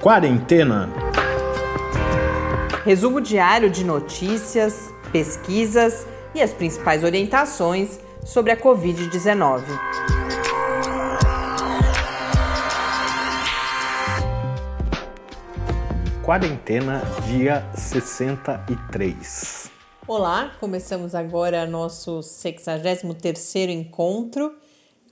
Quarentena. Resumo diário de notícias, pesquisas e as principais orientações sobre a Covid-19. Quarentena, dia 63. Olá, começamos agora nosso 63º encontro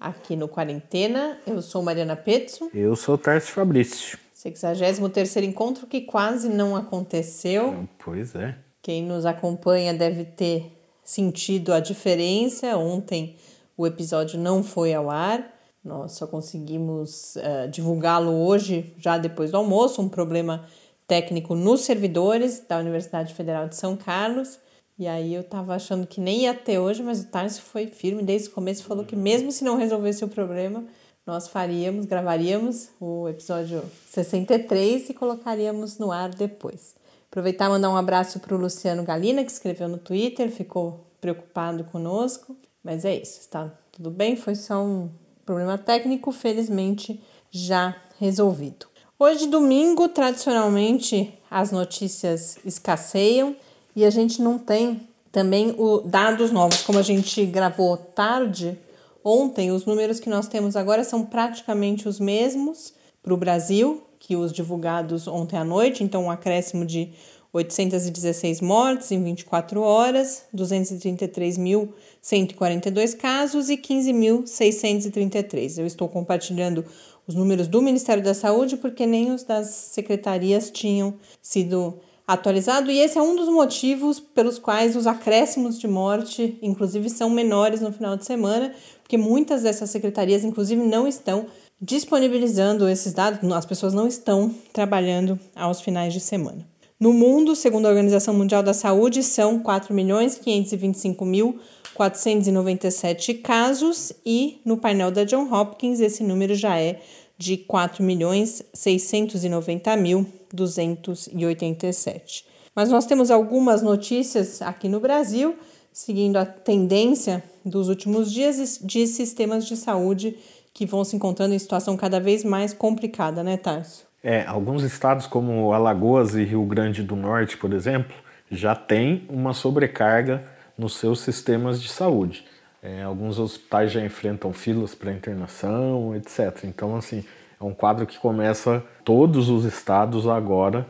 aqui no Quarentena. Eu sou Mariana Petzo. Eu sou Tarso Fabrício. 63º encontro que quase não aconteceu. Pois é. Quem nos acompanha deve ter sentido a diferença. Ontem o episódio não foi ao ar. Nós só conseguimos uh, divulgá-lo hoje, já depois do almoço. Um problema técnico nos servidores da Universidade Federal de São Carlos. E aí eu tava achando que nem ia ter hoje, mas o Tarso foi firme desde o começo falou que mesmo se não resolvesse o problema, nós faríamos, gravaríamos o episódio 63 e colocaríamos no ar depois. Aproveitar e mandar um abraço para o Luciano Galina, que escreveu no Twitter, ficou preocupado conosco, mas é isso, está tudo bem, foi só um problema técnico, felizmente já resolvido. Hoje, domingo, tradicionalmente as notícias escasseiam e a gente não tem também o dados novos, como a gente gravou tarde ontem, os números que nós temos agora são praticamente os mesmos para o Brasil que os divulgados ontem à noite, então um acréscimo de 816 mortes em 24 horas, 233.142 casos e 15.633. Eu estou compartilhando os números do Ministério da Saúde porque nem os das secretarias tinham sido atualizado e esse é um dos motivos pelos quais os acréscimos de morte, inclusive, são menores no final de semana, porque muitas dessas secretarias, inclusive, não estão disponibilizando esses dados, as pessoas não estão trabalhando aos finais de semana. No mundo, segundo a Organização Mundial da Saúde, são 4.525.497 casos e no painel da John Hopkins esse número já é de 4.690.287. Mas nós temos algumas notícias aqui no Brasil, seguindo a tendência dos últimos dias de sistemas de saúde que vão se encontrando em situação cada vez mais complicada, né, Tarso? É, alguns estados como Alagoas e Rio Grande do Norte, por exemplo, já têm uma sobrecarga nos seus sistemas de saúde. É, alguns hospitais já enfrentam filas para internação, etc. Então, assim, é um quadro que começa todos os estados agora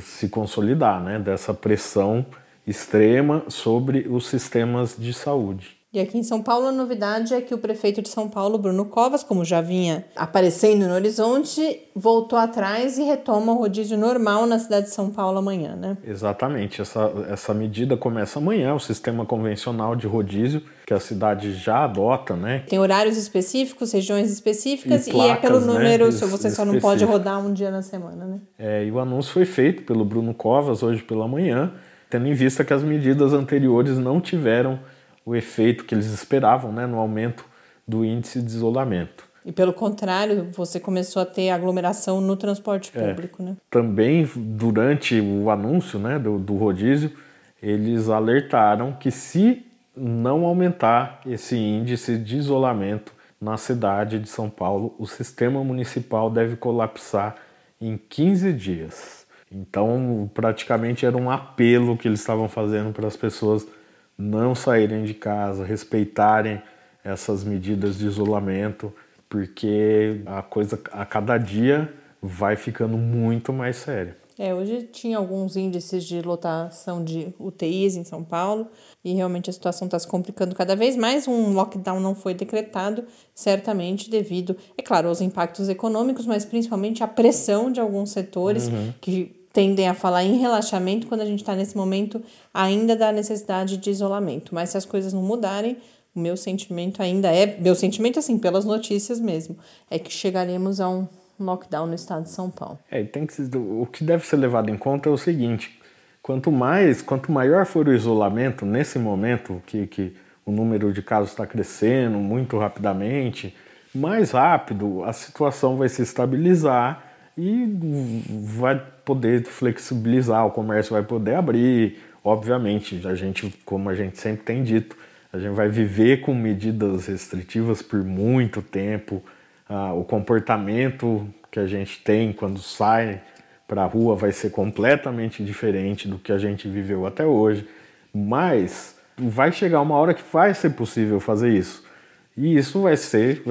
se consolidar, né? Dessa pressão extrema sobre os sistemas de saúde. E aqui em São Paulo a novidade é que o prefeito de São Paulo, Bruno Covas, como já vinha aparecendo no horizonte, voltou atrás e retoma o rodízio normal na cidade de São Paulo amanhã, né? Exatamente. Essa, essa medida começa amanhã, o sistema convencional de rodízio que a cidade já adota, né? Tem horários específicos, regiões específicas e, placas, e é pelo né, número, né? você só não pode rodar um dia na semana, né? É, e o anúncio foi feito pelo Bruno Covas hoje pela manhã, tendo em vista que as medidas anteriores não tiveram o efeito que eles esperavam né, no aumento do índice de isolamento. E pelo contrário, você começou a ter aglomeração no transporte é. público, é, né? Também durante o anúncio né, do, do rodízio, eles alertaram que se não aumentar esse índice de isolamento na cidade de São Paulo, o sistema municipal deve colapsar em 15 dias. Então, praticamente era um apelo que eles estavam fazendo para as pessoas não saírem de casa, respeitarem essas medidas de isolamento, porque a coisa a cada dia vai ficando muito mais séria. É, hoje tinha alguns índices de lotação de UTIs em São Paulo e realmente a situação está se complicando cada vez mais. Um lockdown não foi decretado, certamente devido, é claro, aos impactos econômicos, mas principalmente à pressão de alguns setores uhum. que tendem a falar em relaxamento quando a gente está nesse momento ainda da necessidade de isolamento. Mas se as coisas não mudarem, o meu sentimento ainda é, meu sentimento assim, pelas notícias mesmo, é que chegaremos a um lockdown no estado de São Paulo. É, tem que, o que deve ser levado em conta é o seguinte: quanto mais, quanto maior for o isolamento nesse momento que, que o número de casos está crescendo muito rapidamente, mais rápido a situação vai se estabilizar e vai poder flexibilizar, o comércio vai poder abrir. Obviamente, a gente, como a gente sempre tem dito, a gente vai viver com medidas restritivas por muito tempo. Ah, o comportamento que a gente tem quando sai para a rua vai ser completamente diferente do que a gente viveu até hoje, mas vai chegar uma hora que vai ser possível fazer isso. E isso vai ser,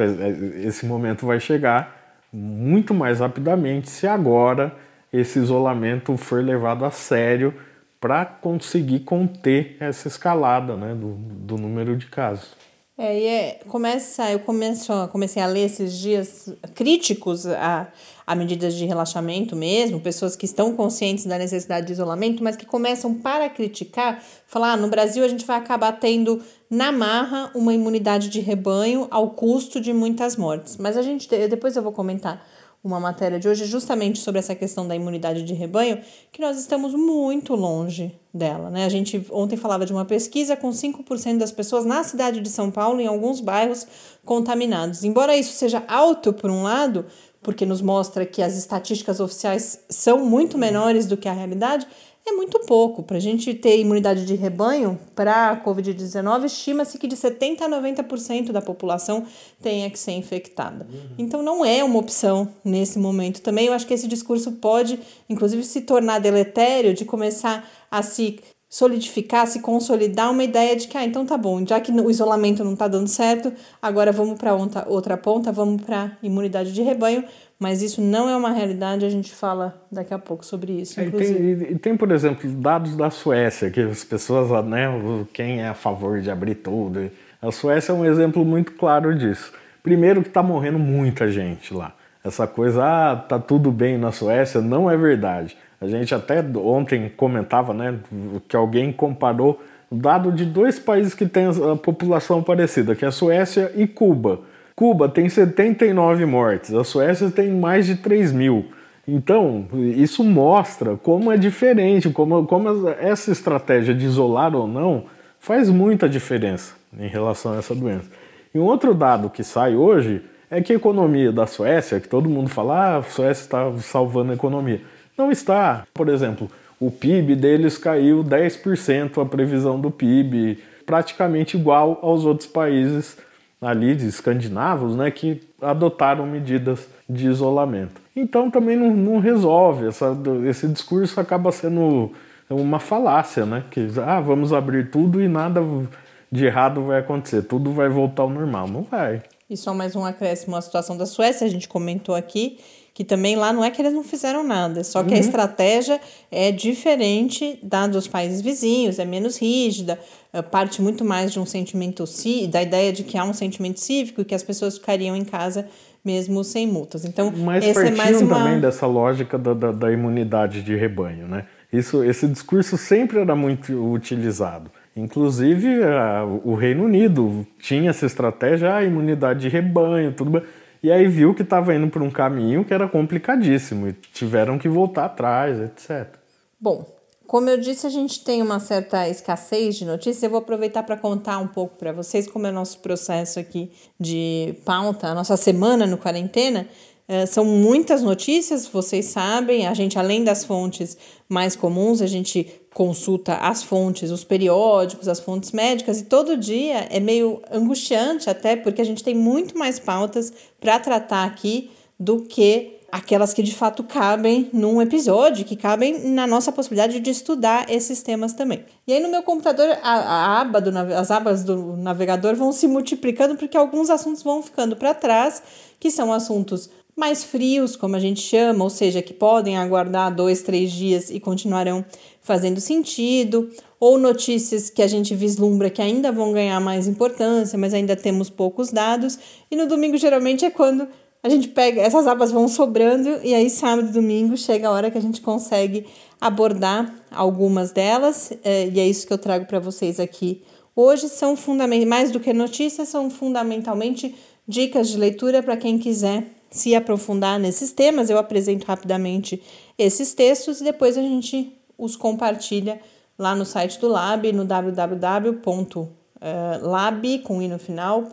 esse momento vai chegar muito mais rapidamente se agora esse isolamento for levado a sério para conseguir conter essa escalada né, do, do número de casos. É, e é, começa, eu começo, comecei a ler esses dias críticos a, a medidas de relaxamento mesmo, pessoas que estão conscientes da necessidade de isolamento, mas que começam para criticar, falar, ah, no Brasil a gente vai acabar tendo na marra uma imunidade de rebanho ao custo de muitas mortes. Mas a gente, depois eu vou comentar uma matéria de hoje justamente sobre essa questão da imunidade de rebanho, que nós estamos muito longe dela. Né? A gente ontem falava de uma pesquisa com 5% das pessoas na cidade de São Paulo, em alguns bairros, contaminados. Embora isso seja alto por um lado, porque nos mostra que as estatísticas oficiais são muito menores do que a realidade, é muito pouco. Para a gente ter imunidade de rebanho para a Covid-19, estima-se que de 70% a 90% da população tenha que ser infectada. Uhum. Então, não é uma opção nesse momento. Também eu acho que esse discurso pode, inclusive, se tornar deletério de começar a se solidificar, se consolidar uma ideia de que, ah, então tá bom, já que o isolamento não está dando certo, agora vamos para outra ponta, vamos para imunidade de rebanho, mas isso não é uma realidade, a gente fala daqui a pouco sobre isso. É, e, tem, e tem, por exemplo, dados da Suécia, que as pessoas, né, quem é a favor de abrir tudo. A Suécia é um exemplo muito claro disso. Primeiro que está morrendo muita gente lá. Essa coisa, ah, tá tudo bem na Suécia, não é verdade. A gente até ontem comentava, né, que alguém comparou dado de dois países que têm a população parecida, que é a Suécia e Cuba. Cuba tem 79 mortes, a Suécia tem mais de 3 mil. Então, isso mostra como é diferente, como, como essa estratégia de isolar ou não faz muita diferença em relação a essa doença. E um outro dado que sai hoje é que a economia da Suécia, que todo mundo fala, ah, a Suécia está salvando a economia. Não está. Por exemplo, o PIB deles caiu 10%, a previsão do PIB, praticamente igual aos outros países ali de escandinavos, né, que adotaram medidas de isolamento. Então também não, não resolve, essa, esse discurso acaba sendo uma falácia, né, que ah, vamos abrir tudo e nada de errado vai acontecer, tudo vai voltar ao normal. Não vai. E só mais um acréscimo à situação da Suécia, a gente comentou aqui que também lá não é que eles não fizeram nada, só que uhum. a estratégia é diferente da dos países vizinhos, é menos rígida, é, parte muito mais de um sentimento da ideia de que há um sentimento cívico e que as pessoas ficariam em casa mesmo sem multas. Então, Mas esse é mais uma... também dessa lógica da, da, da imunidade de rebanho, né? Isso, esse discurso sempre era muito utilizado. Inclusive, a, o Reino Unido tinha essa estratégia, a imunidade de rebanho, tudo bem e aí viu que estava indo por um caminho que era complicadíssimo e tiveram que voltar atrás, etc. Bom, como eu disse, a gente tem uma certa escassez de notícias. Eu vou aproveitar para contar um pouco para vocês como é o nosso processo aqui de pauta, a nossa semana no quarentena. Uh, são muitas notícias, vocês sabem. A gente, além das fontes mais comuns, a gente consulta as fontes, os periódicos, as fontes médicas, e todo dia é meio angustiante até, porque a gente tem muito mais pautas para tratar aqui do que aquelas que de fato cabem num episódio, que cabem na nossa possibilidade de estudar esses temas também. E aí no meu computador, a, a aba do, as abas do navegador vão se multiplicando porque alguns assuntos vão ficando para trás, que são assuntos mais frios, como a gente chama, ou seja, que podem aguardar dois, três dias e continuarão fazendo sentido, ou notícias que a gente vislumbra que ainda vão ganhar mais importância, mas ainda temos poucos dados. E no domingo, geralmente, é quando a gente pega, essas abas vão sobrando, e aí sábado e domingo chega a hora que a gente consegue abordar algumas delas, é, e é isso que eu trago para vocês aqui. Hoje são fundamentalmente, mais do que notícias, são fundamentalmente dicas de leitura para quem quiser se aprofundar nesses temas, eu apresento rapidamente esses textos e depois a gente os compartilha lá no site do Lab, no www.lab, com i no final,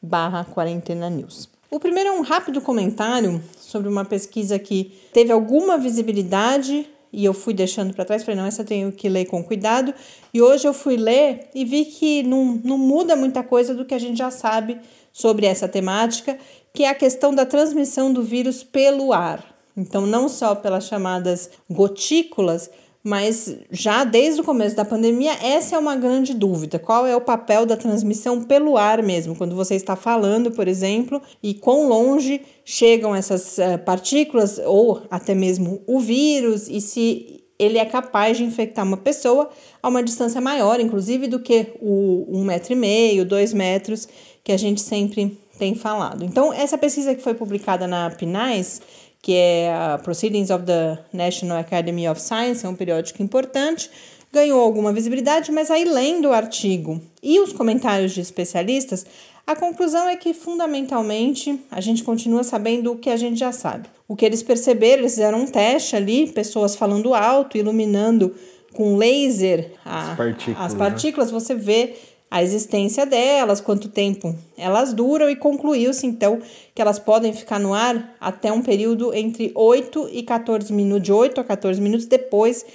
barra quarentena news. O primeiro é um rápido comentário sobre uma pesquisa que teve alguma visibilidade e eu fui deixando para trás, falei, não, essa eu tenho que ler com cuidado. E hoje eu fui ler e vi que não, não muda muita coisa do que a gente já sabe sobre essa temática, que é a questão da transmissão do vírus pelo ar. Então, não só pelas chamadas gotículas, mas já desde o começo da pandemia, essa é uma grande dúvida. Qual é o papel da transmissão pelo ar mesmo? Quando você está falando, por exemplo, e quão longe chegam essas uh, partículas ou até mesmo o vírus, e se ele é capaz de infectar uma pessoa a uma distância maior, inclusive, do que o um metro e meio, dois metros, que a gente sempre tem falado. Então, essa pesquisa que foi publicada na PNAS, que é a Proceedings of the National Academy of Science, é um periódico importante, ganhou alguma visibilidade, mas aí lendo o artigo e os comentários de especialistas, a conclusão é que, fundamentalmente, a gente continua sabendo o que a gente já sabe. O que eles perceberam, eles fizeram um teste ali, pessoas falando alto, iluminando com laser a, as partículas, as partículas né? você vê a existência delas, quanto tempo elas duram, e concluiu-se então que elas podem ficar no ar até um período entre 8 e 14 minutos, de 8 a 14 minutos depois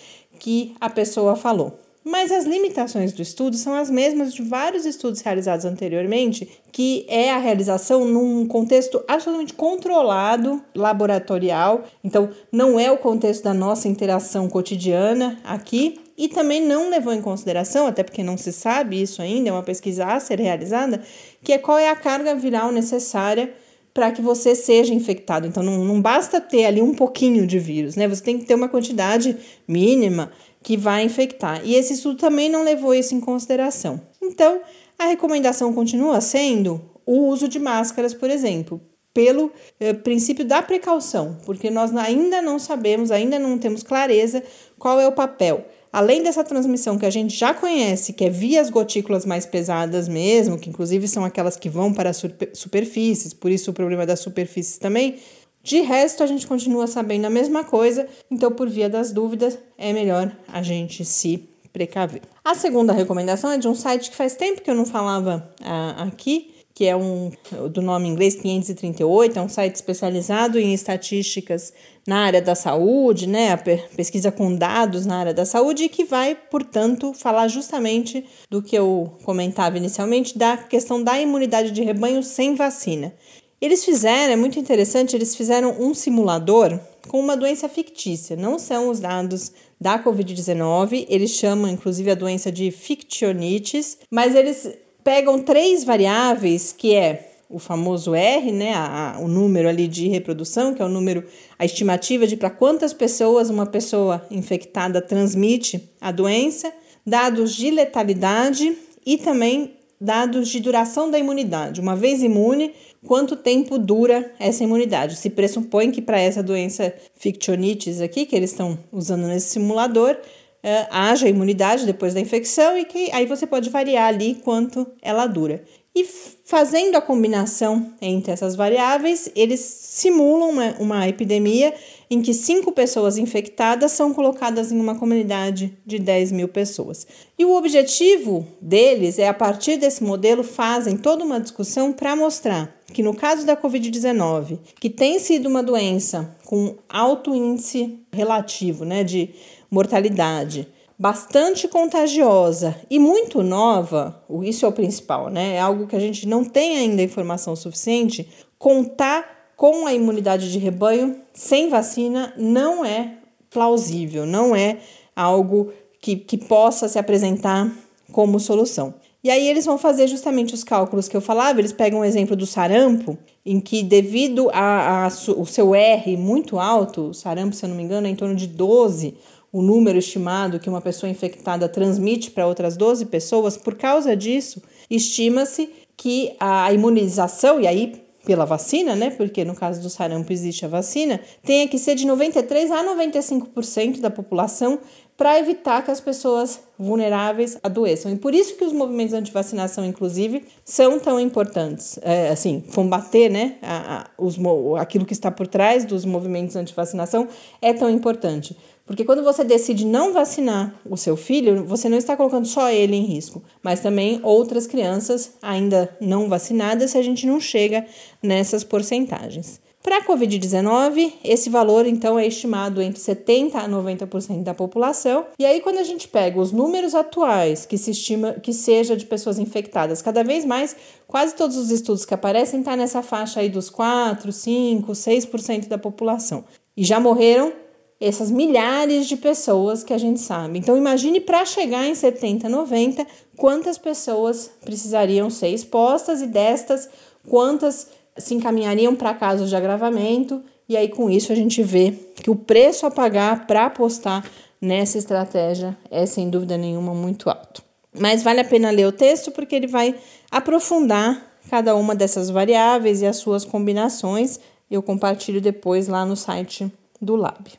que a pessoa falou. Mas as limitações do estudo são as mesmas de vários estudos realizados anteriormente, que é a realização num contexto absolutamente controlado, laboratorial. Então, não é o contexto da nossa interação cotidiana aqui, e também não levou em consideração, até porque não se sabe isso ainda, é uma pesquisa a ser realizada, que é qual é a carga viral necessária para que você seja infectado. Então, não, não basta ter ali um pouquinho de vírus, né? Você tem que ter uma quantidade mínima que vai infectar. E esse estudo também não levou isso em consideração. Então, a recomendação continua sendo o uso de máscaras, por exemplo, pelo eh, princípio da precaução, porque nós ainda não sabemos, ainda não temos clareza qual é o papel. Além dessa transmissão que a gente já conhece, que é via as gotículas mais pesadas mesmo, que inclusive são aquelas que vão para as superfícies, por isso o problema das superfícies também, de resto, a gente continua sabendo a mesma coisa, então, por via das dúvidas, é melhor a gente se precaver. A segunda recomendação é de um site que faz tempo que eu não falava uh, aqui, que é um do nome inglês 538, é um site especializado em estatísticas na área da saúde, né, pesquisa com dados na área da saúde e que vai, portanto, falar justamente do que eu comentava inicialmente da questão da imunidade de rebanho sem vacina. Eles fizeram, é muito interessante, eles fizeram um simulador com uma doença fictícia. Não são os dados da Covid-19, eles chamam inclusive a doença de fictionitis, mas eles pegam três variáveis que é o famoso R, né, a, a, o número ali de reprodução, que é o número, a estimativa de para quantas pessoas uma pessoa infectada transmite a doença, dados de letalidade e também dados de duração da imunidade. Uma vez imune, quanto tempo dura essa imunidade. Se pressupõe que para essa doença fictionitis aqui, que eles estão usando nesse simulador, uh, haja imunidade depois da infecção e que aí você pode variar ali quanto ela dura. E fazendo a combinação entre essas variáveis, eles simulam uma, uma epidemia em que cinco pessoas infectadas são colocadas em uma comunidade de 10 mil pessoas. E o objetivo deles é, a partir desse modelo, fazem toda uma discussão para mostrar que no caso da Covid-19, que tem sido uma doença com alto índice relativo né, de mortalidade, bastante contagiosa e muito nova, isso é o principal, né? É algo que a gente não tem ainda informação suficiente. Contar com a imunidade de rebanho sem vacina não é plausível, não é algo que, que possa se apresentar como solução. E aí eles vão fazer justamente os cálculos que eu falava, eles pegam o exemplo do sarampo, em que devido a, a, o seu R muito alto, o sarampo, se eu não me engano, é em torno de 12, o número estimado que uma pessoa infectada transmite para outras 12 pessoas, por causa disso, estima-se que a imunização, e aí pela vacina, né? Porque no caso do sarampo existe a vacina, tenha que ser de 93 a 95% da população para evitar que as pessoas vulneráveis adoeçam. E por isso que os movimentos anti-vacinação, inclusive, são tão importantes. É, assim, combater né, a, a, os, aquilo que está por trás dos movimentos anti-vacinação é tão importante. Porque quando você decide não vacinar o seu filho, você não está colocando só ele em risco, mas também outras crianças ainda não vacinadas se a gente não chega nessas porcentagens. Para a Covid-19, esse valor então é estimado entre 70% a 90% da população. E aí, quando a gente pega os números atuais que se estima que seja de pessoas infectadas, cada vez mais, quase todos os estudos que aparecem estão tá nessa faixa aí dos 4, 5, 6% da população. E já morreram essas milhares de pessoas que a gente sabe. Então imagine para chegar em 70, 90, quantas pessoas precisariam ser expostas e destas quantas se encaminhariam para casos de agravamento. E aí com isso a gente vê que o preço a pagar para apostar nessa estratégia é sem dúvida nenhuma muito alto. Mas vale a pena ler o texto porque ele vai aprofundar cada uma dessas variáveis e as suas combinações. Eu compartilho depois lá no site do Lab.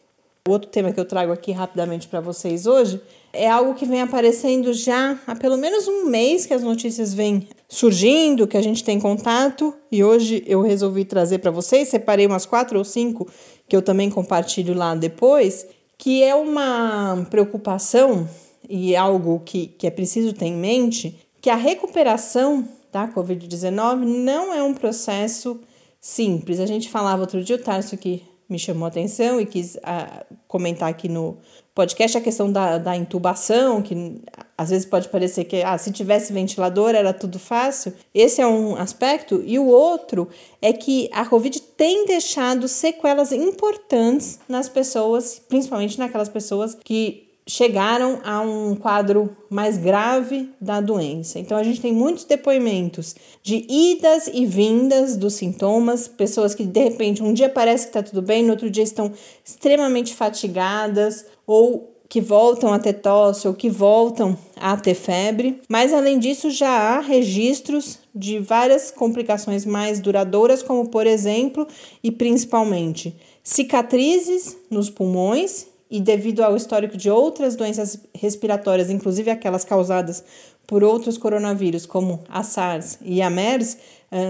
O outro tema que eu trago aqui rapidamente para vocês hoje é algo que vem aparecendo já há pelo menos um mês que as notícias vêm surgindo, que a gente tem contato, e hoje eu resolvi trazer para vocês, separei umas quatro ou cinco que eu também compartilho lá depois, que é uma preocupação e algo que, que é preciso ter em mente, que a recuperação da Covid-19 não é um processo simples. A gente falava outro dia, o Tarso que me chamou a atenção e quis uh, comentar aqui no podcast a questão da, da intubação, que às vezes pode parecer que ah, se tivesse ventilador era tudo fácil. Esse é um aspecto. E o outro é que a Covid tem deixado sequelas importantes nas pessoas, principalmente naquelas pessoas que chegaram a um quadro mais grave da doença. Então, a gente tem muitos depoimentos de idas e vindas dos sintomas, pessoas que de repente um dia parece que está tudo bem, no outro dia estão extremamente fatigadas ou que voltam a ter tosse ou que voltam a ter febre. Mas além disso, já há registros de várias complicações mais duradouras, como por exemplo e principalmente cicatrizes nos pulmões e devido ao histórico de outras doenças respiratórias, inclusive aquelas causadas por outros coronavírus, como a SARS e a MERS,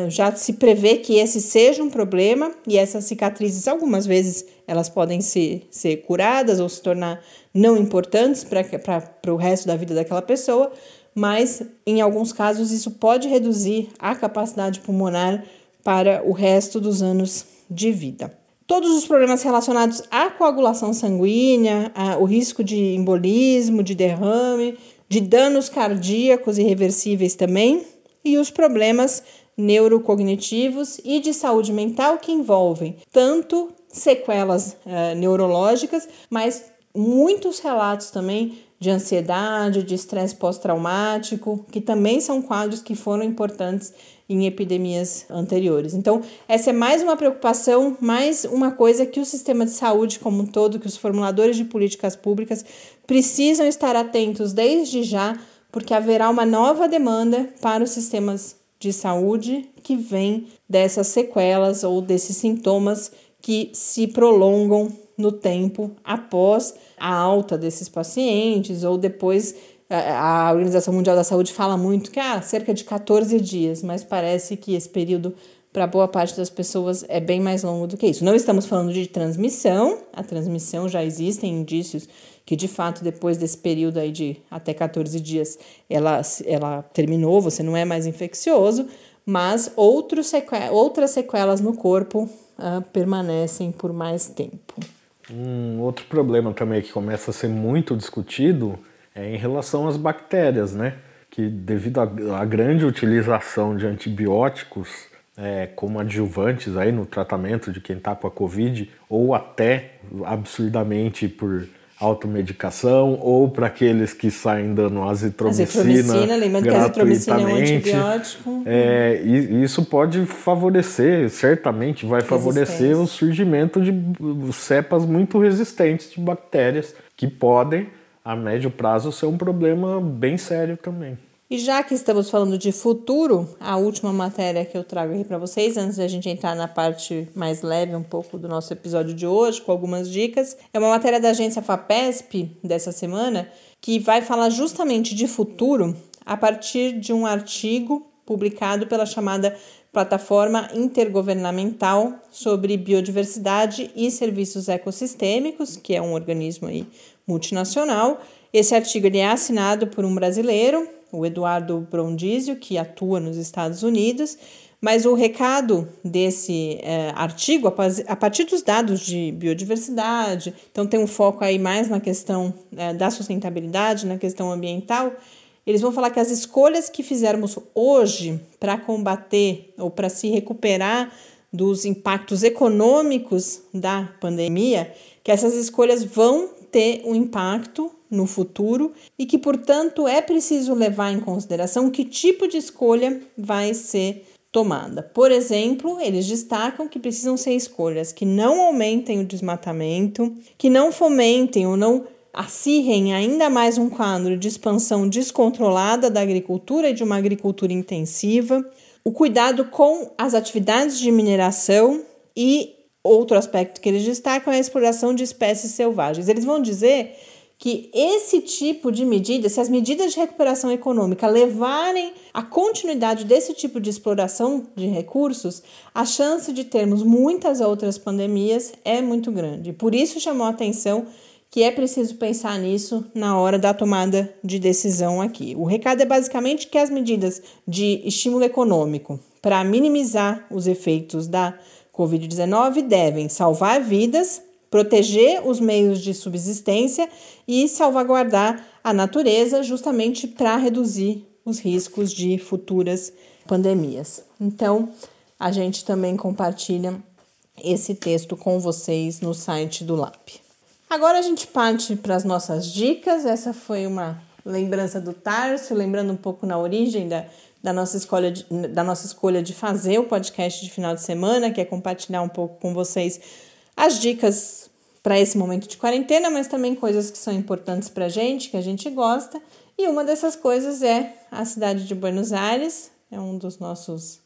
já se prevê que esse seja um problema e essas cicatrizes, algumas vezes, elas podem ser, ser curadas ou se tornar não importantes para o resto da vida daquela pessoa, mas em alguns casos isso pode reduzir a capacidade pulmonar para o resto dos anos de vida. Todos os problemas relacionados à coagulação sanguínea, a, o risco de embolismo, de derrame, de danos cardíacos irreversíveis também, e os problemas neurocognitivos e de saúde mental que envolvem tanto sequelas uh, neurológicas, mas muitos relatos também de ansiedade, de estresse pós-traumático, que também são quadros que foram importantes em epidemias anteriores. Então, essa é mais uma preocupação, mais uma coisa que o sistema de saúde como um todo, que os formuladores de políticas públicas precisam estar atentos desde já, porque haverá uma nova demanda para os sistemas de saúde que vem dessas sequelas ou desses sintomas que se prolongam no tempo após a alta desses pacientes ou depois a Organização Mundial da Saúde fala muito que há ah, cerca de 14 dias, mas parece que esse período para boa parte das pessoas é bem mais longo do que isso. Não estamos falando de transmissão, a transmissão já existem indícios que de fato depois desse período aí de até 14 dias ela, ela terminou, você não é mais infeccioso, mas outros outras sequelas no corpo uh, permanecem por mais tempo. Um outro problema também que começa a ser muito discutido é em relação às bactérias, né? Que devido à grande utilização de antibióticos é, como adjuvantes aí no tratamento de quem está com a Covid, ou até absurdamente por automedicação, ou para aqueles que saem dando azitromicina. Azitromicina, lembrando que a azitromicina é um antibiótico. É, e isso pode favorecer, certamente vai favorecer o surgimento de cepas muito resistentes de bactérias que podem a médio prazo ser um problema bem sério também. E já que estamos falando de futuro, a última matéria que eu trago aqui para vocês, antes da gente entrar na parte mais leve um pouco do nosso episódio de hoje, com algumas dicas, é uma matéria da agência FAPESP dessa semana, que vai falar justamente de futuro a partir de um artigo publicado pela chamada Plataforma Intergovernamental sobre Biodiversidade e Serviços Ecossistêmicos, que é um organismo aí multinacional. Esse artigo ele é assinado por um brasileiro, o Eduardo Brondizio, que atua nos Estados Unidos, mas o recado desse é, artigo, a partir dos dados de biodiversidade, então tem um foco aí mais na questão é, da sustentabilidade, na questão ambiental, eles vão falar que as escolhas que fizermos hoje para combater ou para se recuperar dos impactos econômicos da pandemia, que essas escolhas vão ter um impacto no futuro e que, portanto, é preciso levar em consideração que tipo de escolha vai ser tomada. Por exemplo, eles destacam que precisam ser escolhas que não aumentem o desmatamento, que não fomentem ou não acirrem ainda mais um quadro de expansão descontrolada da agricultura e de uma agricultura intensiva, o cuidado com as atividades de mineração e outro aspecto que eles destacam é a exploração de espécies selvagens. Eles vão dizer que esse tipo de medida, se as medidas de recuperação econômica levarem à continuidade desse tipo de exploração de recursos, a chance de termos muitas outras pandemias é muito grande. Por isso chamou a atenção que é preciso pensar nisso na hora da tomada de decisão aqui. O recado é basicamente que as medidas de estímulo econômico para minimizar os efeitos da Covid-19 devem salvar vidas, proteger os meios de subsistência e salvaguardar a natureza, justamente para reduzir os riscos de futuras pandemias. Então, a gente também compartilha esse texto com vocês no site do LAP. Agora a gente parte para as nossas dicas. Essa foi uma lembrança do Tarso, lembrando um pouco na origem da, da, nossa, escolha de, da nossa escolha de fazer o podcast de final de semana, que é compartilhar um pouco com vocês as dicas para esse momento de quarentena, mas também coisas que são importantes para a gente, que a gente gosta. E uma dessas coisas é a cidade de Buenos Aires, é um dos nossos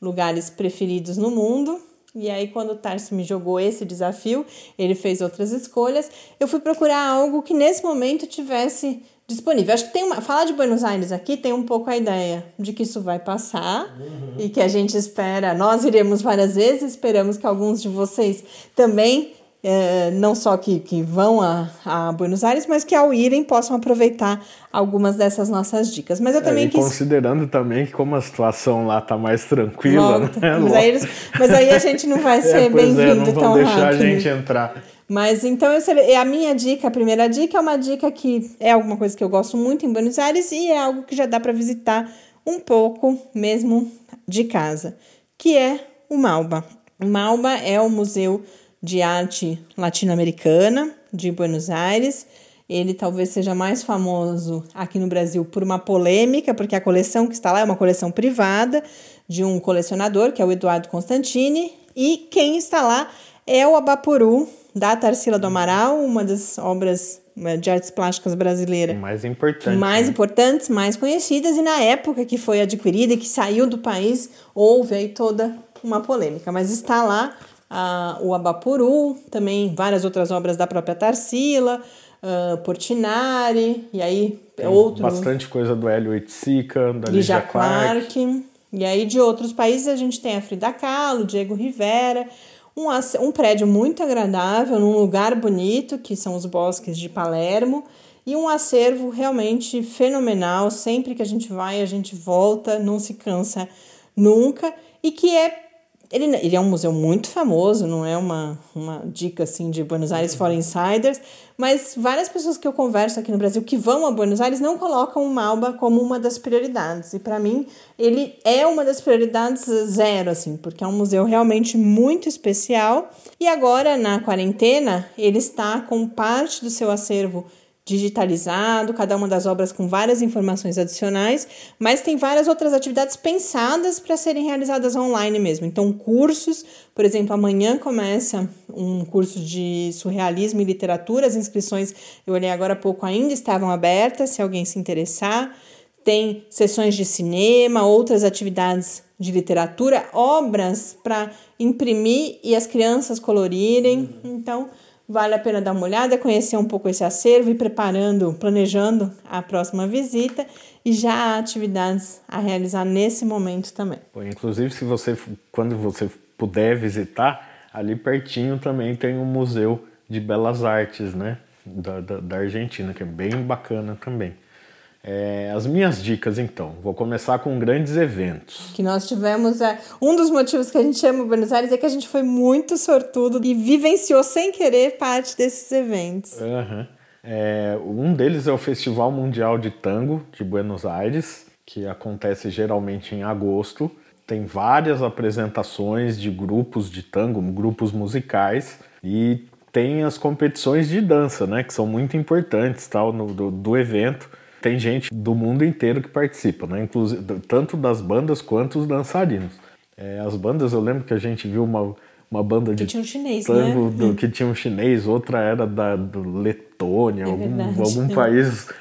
lugares preferidos no mundo. E aí, quando o Tarso me jogou esse desafio, ele fez outras escolhas. Eu fui procurar algo que nesse momento tivesse disponível. Acho que tem uma. Falar de Buenos Aires aqui tem um pouco a ideia de que isso vai passar uhum. e que a gente espera. Nós iremos várias vezes, esperamos que alguns de vocês também é, não só que, que vão a, a Buenos Aires, mas que ao irem possam aproveitar algumas dessas nossas dicas. Mas eu é, também é, quis... considerando também que como a situação lá tá mais tranquila, Volta. né? Mas aí, eles... mas aí, a gente não vai é, ser é, bem-vindo é, tão deixar rápido. a gente entrar. Mas então eu, a minha dica, a primeira dica é uma dica que é alguma coisa que eu gosto muito em Buenos Aires e é algo que já dá para visitar um pouco mesmo de casa, que é o Malba. O Malba é o museu de arte latino-americana de Buenos Aires. Ele talvez seja mais famoso aqui no Brasil por uma polêmica, porque a coleção que está lá é uma coleção privada de um colecionador, que é o Eduardo Constantini, e quem está lá é o Abapuru, da Tarsila do Amaral, uma das obras né, de artes plásticas brasileiras mais importantes, mais né? importantes, mais conhecidas, e na época que foi adquirida e que saiu do país, houve aí toda uma polêmica, mas está lá o Abapuru, também várias outras obras da própria Tarsila, uh, Portinari, e aí Tem outro... Bastante coisa do Hélio Itzica, da Lígia Clark. Clark. E aí de outros países a gente tem a Frida Kahlo, Diego Rivera, um, um prédio muito agradável, num lugar bonito, que são os bosques de Palermo, e um acervo realmente fenomenal. Sempre que a gente vai, a gente volta, não se cansa nunca, e que é ele, ele é um museu muito famoso, não é uma, uma dica assim de Buenos Aires for Insiders, mas várias pessoas que eu converso aqui no Brasil que vão a Buenos Aires não colocam o Malba como uma das prioridades. E para mim, ele é uma das prioridades zero, assim, porque é um museu realmente muito especial. E agora, na quarentena, ele está com parte do seu acervo digitalizado, cada uma das obras com várias informações adicionais, mas tem várias outras atividades pensadas para serem realizadas online mesmo. Então, cursos, por exemplo, amanhã começa um curso de surrealismo e literatura, as inscrições, eu olhei agora há pouco, ainda estavam abertas, se alguém se interessar. Tem sessões de cinema, outras atividades de literatura, obras para imprimir e as crianças colorirem. Então, Vale a pena dar uma olhada, conhecer um pouco esse acervo e preparando, planejando a próxima visita e já há atividades a realizar nesse momento também. Inclusive, se você, quando você puder visitar, ali pertinho também tem um museu de belas artes, né, da, da, da Argentina, que é bem bacana também. É, as minhas dicas, então. Vou começar com grandes eventos. Que nós tivemos. É, um dos motivos que a gente chama Buenos Aires é que a gente foi muito sortudo e vivenciou sem querer parte desses eventos. Uhum. É, um deles é o Festival Mundial de Tango de Buenos Aires, que acontece geralmente em agosto. tem várias apresentações de grupos de tango, grupos musicais e tem as competições de dança, né, que são muito importantes tal no, do, do evento. Tem gente do mundo inteiro que participa, né, inclusive tanto das bandas quanto os dançarinos. É, as bandas, eu lembro que a gente viu uma, uma banda que de tinha um chinês, tango né? do, que tinha um chinês, outra era da do Letônia, É algum, verdade. algum país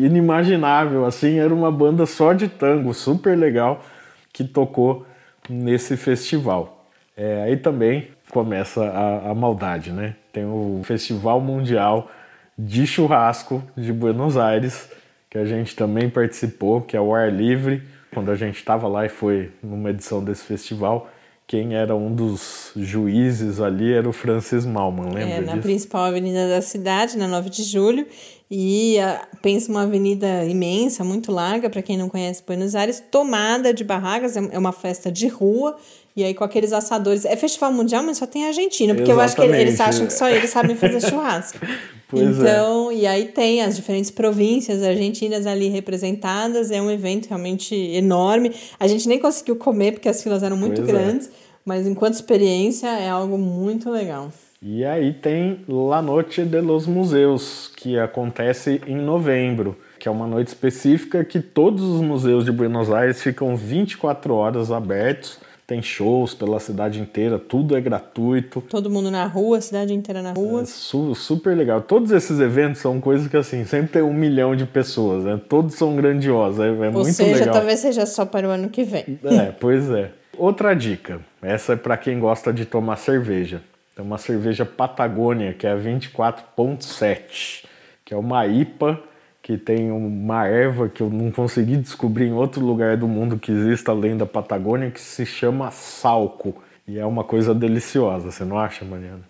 inimaginável, assim, era uma banda só de tango, super legal, que tocou nesse festival. É, aí também começa a, a maldade, né? Tem o Festival Mundial de Churrasco de Buenos Aires, que a gente também participou, que é o ar livre. Quando a gente estava lá e foi numa edição desse festival, quem era um dos juízes ali era o Francis Malman, lembra É, na disso? principal avenida da cidade, na 9 de julho. E ah, pensa uma avenida imensa, muito larga, para quem não conhece Buenos Aires, tomada de barracas, é é uma festa de rua. E aí com aqueles assadores. É festival mundial, mas só tem argentino, porque eu acho que eles Exatamente. acham que só eles sabem fazer churrasco. Pois é. então, e aí tem as diferentes províncias argentinas ali representadas. É um evento realmente enorme. A gente nem conseguiu comer porque as filas eram muito Pois é. grandes, mas enquanto experiência é algo muito legal. E aí tem La Noche de los Museus, que acontece em novembro, que é uma noite específica que todos os museus de Buenos Aires ficam 24 horas abertos. Tem shows pela cidade inteira, tudo é gratuito. Todo mundo na rua, a cidade inteira na rua. É su- super legal. Todos esses eventos são coisas que assim, sempre tem um milhão de pessoas, né? Todos são grandiosos, é, é Ou muito seja, legal. talvez seja só para o ano que vem. É, pois é. Outra dica, essa é para quem gosta de tomar cerveja. Tem uma cerveja Patagônia, que é a 24.7, que é uma IPA que tem uma erva que eu não consegui descobrir em outro lugar do mundo que exista além da Patagônia, que se chama salco. E é uma coisa deliciosa, você não acha, Mariana?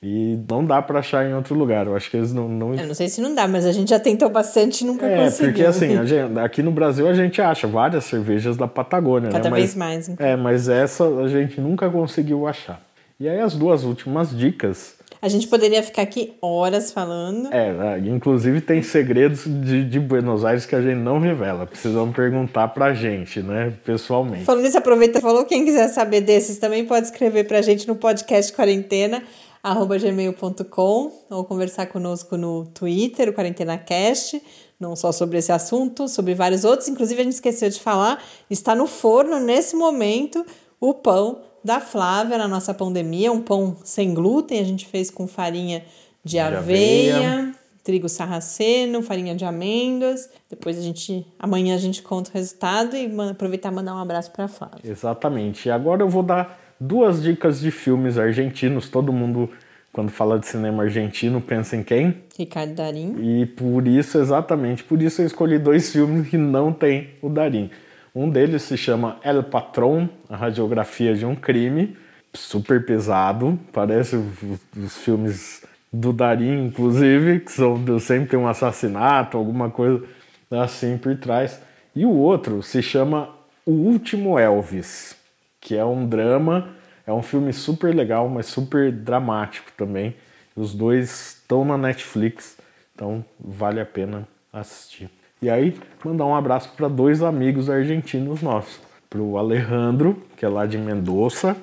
E não dá para achar em outro lugar. Eu acho que eles não, não Eu não sei se não dá, mas a gente já tentou bastante e nunca é, conseguiu. porque assim, gente- aqui no Brasil a gente acha várias cervejas da Patagônia, Cada né? vez mais, então. É, mas essa a gente nunca conseguiu achar. E aí as duas últimas dicas, A gente poderia ficar aqui horas falando. é, né, inclusive tem segredos de, de Buenos Aires que a gente não revela. Precisam perguntar pra gente, né, pessoalmente. Falando nisso, aproveita e falou. Quem quiser saber desses também pode escrever pra gente no podcast quarentena, arroba gmail.com, ou conversar conosco no Twitter, o QuarentenaCast, não só sobre esse assunto, sobre vários outros. Inclusive, a gente esqueceu de falar, está no forno nesse momento o pão da Flávia na nossa pandemia, um pão sem glúten, a gente fez com farinha de, aveia. aveia, trigo sarraceno, farinha de amêndoas. Depois a gente, amanhã a gente conta o resultado e aproveitar e mandar um abraço para Flávia. Exatamente. E agora eu vou dar duas dicas de filmes argentinos. Todo mundo, quando fala de cinema argentino, pensa em quem? Ricardo Darim. E por isso, exatamente, por isso eu escolhi dois filmes que não tem o Darim. Um deles se chama El Patron, a radiografia de um crime, super pesado, parece os, filmes do Darim, inclusive, que são sempre tem um assassinato, alguma coisa assim por trás. E o outro se chama O Último Elvis, que é um drama, é um filme super legal, mas super dramático também. Os dois estão na Netflix, então vale a pena assistir. E aí, mandar um abraço para dois amigos argentinos nossos. Para o Alejandro, que é lá de Mendoza,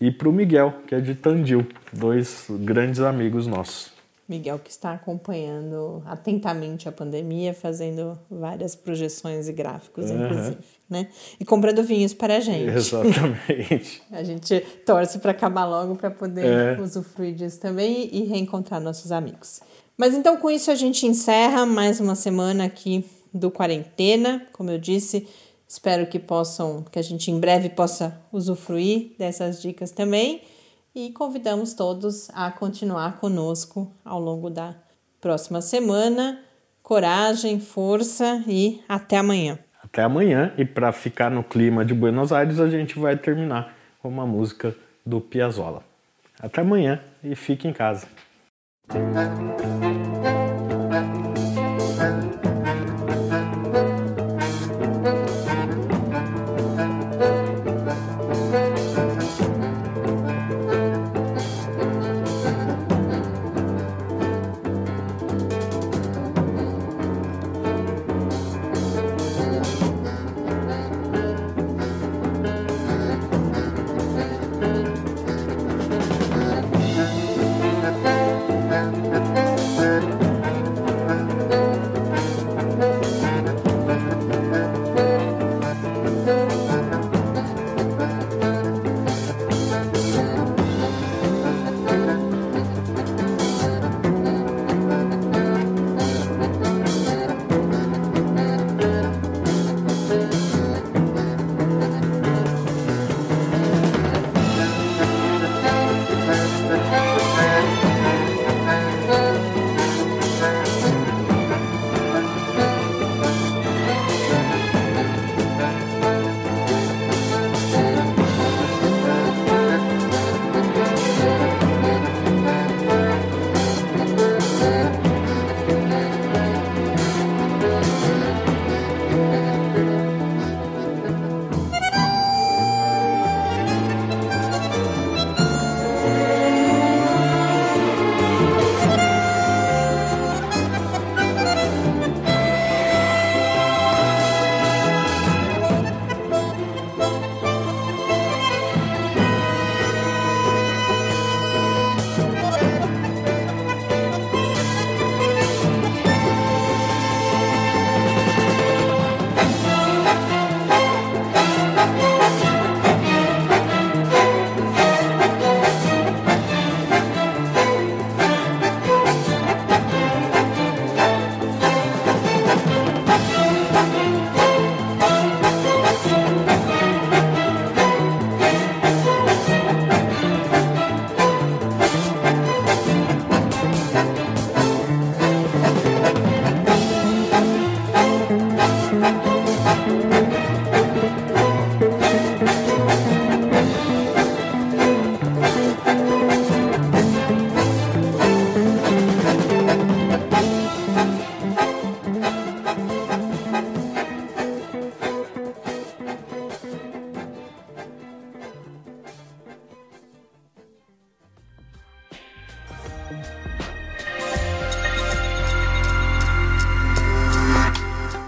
e para o Miguel, que é de Tandil. Dois grandes amigos nossos. Miguel que está acompanhando atentamente a pandemia, fazendo várias projeções e gráficos, inclusive, né? E comprando vinhos para a gente. Exatamente. A gente torce para acabar logo para poder É. usufruir disso também e reencontrar nossos amigos. Mas então com isso a gente encerra mais uma semana aqui do quarentena. Como eu disse, espero que possam, que a gente em breve possa usufruir dessas dicas também e convidamos todos a continuar conosco ao longo da próxima semana. Coragem, força e até amanhã. Até amanhã. E para ficar no clima de Buenos Aires, a gente vai terminar com uma música do Piazzolla. Até amanhã e fique em casa.